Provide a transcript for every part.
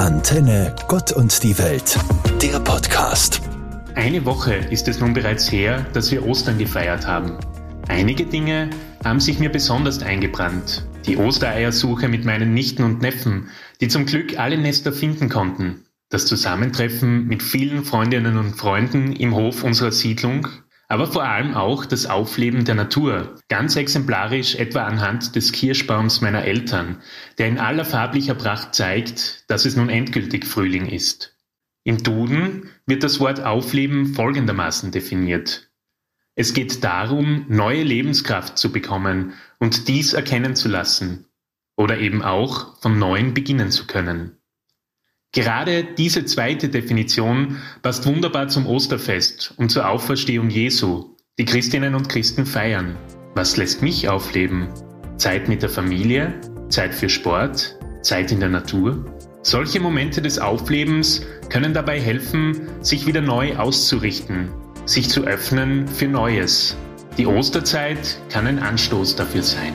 Antenne Gott und die Welt, der Podcast. Eine Woche ist es nun bereits her, dass wir Ostern gefeiert haben. Einige Dinge haben sich mir besonders eingebrannt. Die Ostereiersuche mit meinen Nichten und Neffen, die zum Glück alle Nester finden konnten. Das Zusammentreffen mit vielen Freundinnen und Freunden im Hof unserer Siedlung aber vor allem auch das Aufleben der Natur, ganz exemplarisch etwa anhand des Kirschbaums meiner Eltern, der in aller farblicher Pracht zeigt, dass es nun endgültig Frühling ist. Im Duden wird das Wort Aufleben folgendermaßen definiert. Es geht darum, neue Lebenskraft zu bekommen und dies erkennen zu lassen oder eben auch von neuem beginnen zu können. Gerade diese zweite Definition passt wunderbar zum Osterfest und zur Auferstehung Jesu, die Christinnen und Christen feiern. Was lässt mich aufleben? Zeit mit der Familie, Zeit für Sport, Zeit in der Natur? Solche Momente des Auflebens können dabei helfen, sich wieder neu auszurichten, sich zu öffnen für Neues. Die Osterzeit kann ein Anstoß dafür sein.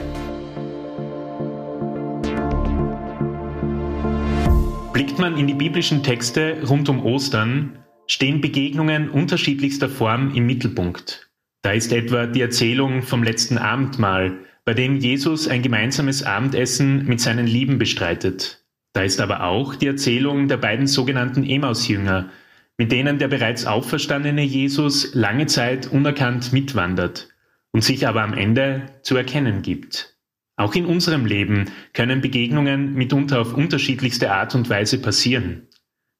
Blickt man in die biblischen Texte rund um Ostern, stehen Begegnungen unterschiedlichster Form im Mittelpunkt. Da ist etwa die Erzählung vom letzten Abendmahl, bei dem Jesus ein gemeinsames Abendessen mit seinen Lieben bestreitet. Da ist aber auch die Erzählung der beiden sogenannten Emausjünger, mit denen der bereits auferstandene Jesus lange Zeit unerkannt mitwandert und sich aber am Ende zu erkennen gibt. Auch in unserem Leben können Begegnungen mitunter auf unterschiedlichste Art und Weise passieren.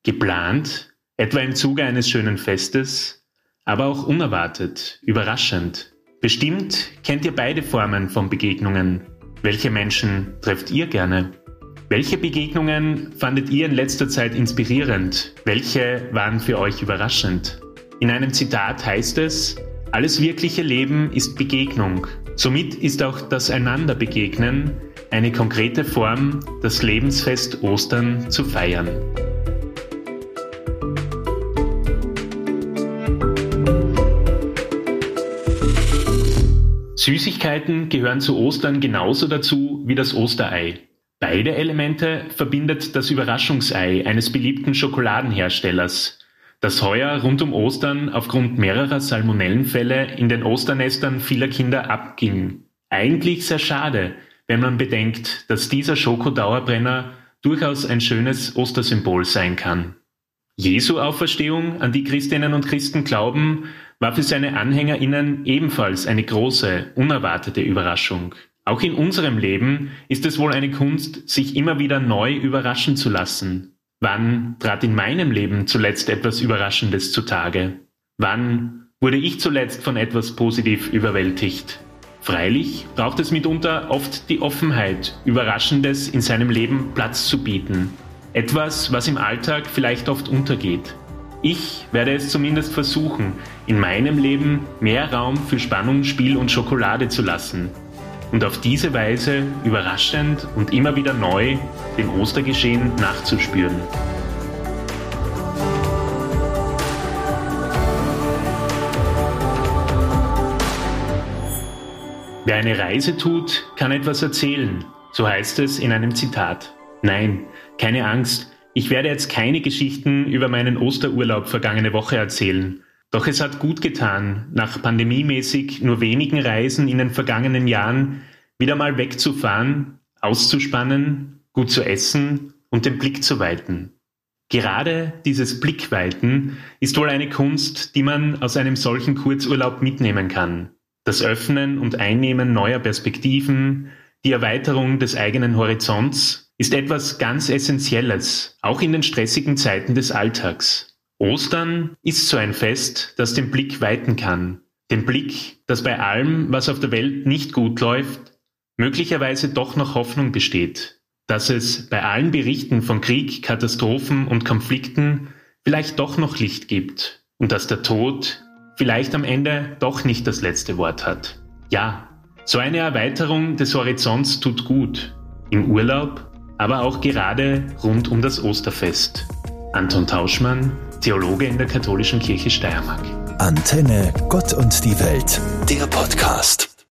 Geplant, etwa im Zuge eines schönen Festes, aber auch unerwartet, überraschend. Bestimmt kennt ihr beide Formen von Begegnungen. Welche Menschen trefft ihr gerne? Welche Begegnungen fandet ihr in letzter Zeit inspirierend? Welche waren für euch überraschend? In einem Zitat heißt es, alles wirkliche Leben ist Begegnung. Somit ist auch das Einanderbegegnen eine konkrete Form, das Lebensfest Ostern zu feiern. Süßigkeiten gehören zu Ostern genauso dazu wie das Osterei. Beide Elemente verbindet das Überraschungsei eines beliebten Schokoladenherstellers, das heuer rund um Ostern aufgrund mehrerer Salmonellenfälle in den Osternestern vieler Kinder abging. Eigentlich sehr schade, wenn man bedenkt, dass dieser Schokodauerbrenner durchaus ein schönes Ostersymbol sein kann. Jesu Auferstehung, an die Christinnen und Christen glauben, war für seine AnhängerInnen ebenfalls eine große, unerwartete Überraschung. Auch in unserem Leben ist es wohl eine Kunst, sich immer wieder neu überraschen zu lassen, Wann trat in meinem Leben zuletzt etwas Überraschendes zutage? Wann wurde ich zuletzt von etwas positiv überwältigt? Freilich braucht es mitunter oft die Offenheit, Überraschendes in seinem Leben Platz zu bieten. Etwas, was im Alltag vielleicht oft untergeht. Ich werde es zumindest versuchen, in meinem Leben mehr Raum für Spannung, Spiel und Schokolade zu lassen und auf diese Weise überraschend und immer wieder neu dem Ostergeschehen nachzuspüren. Wer eine Reise tut, kann etwas erzählen, so heißt es in einem Zitat. Nein, keine Angst, ich werde jetzt keine Geschichten über meinen Osterurlaub vergangene Woche erzählen, doch es hat gut getan, nach pandemiemäßig nur wenigen Reisen in den vergangenen Jahren wieder mal wegzufahren, auszuspannen, gut zu essen und den Blick zu weiten. Gerade dieses Blickweiten ist wohl eine Kunst, die man aus einem solchen Kurzurlaub mitnehmen kann. Das Öffnen und Einnehmen neuer Perspektiven, die Erweiterung des eigenen Horizonts ist etwas ganz Essentielles, auch in den stressigen Zeiten des Alltags. Ostern ist so ein Fest, das den Blick weiten kann. Den Blick, dass bei allem, was auf der Welt nicht gut läuft, möglicherweise doch noch Hoffnung besteht. Dass es bei allen Berichten von Krieg, Katastrophen und Konflikten vielleicht doch noch Licht gibt. Und dass der Tod vielleicht am Ende doch nicht das letzte Wort hat. Ja, so eine Erweiterung des Horizonts tut gut. Im Urlaub, aber auch gerade rund um das Osterfest. Anton Tauschmann, Theologe in der Katholischen Kirche Steiermark. Antenne Gott und die Welt, der Podcast.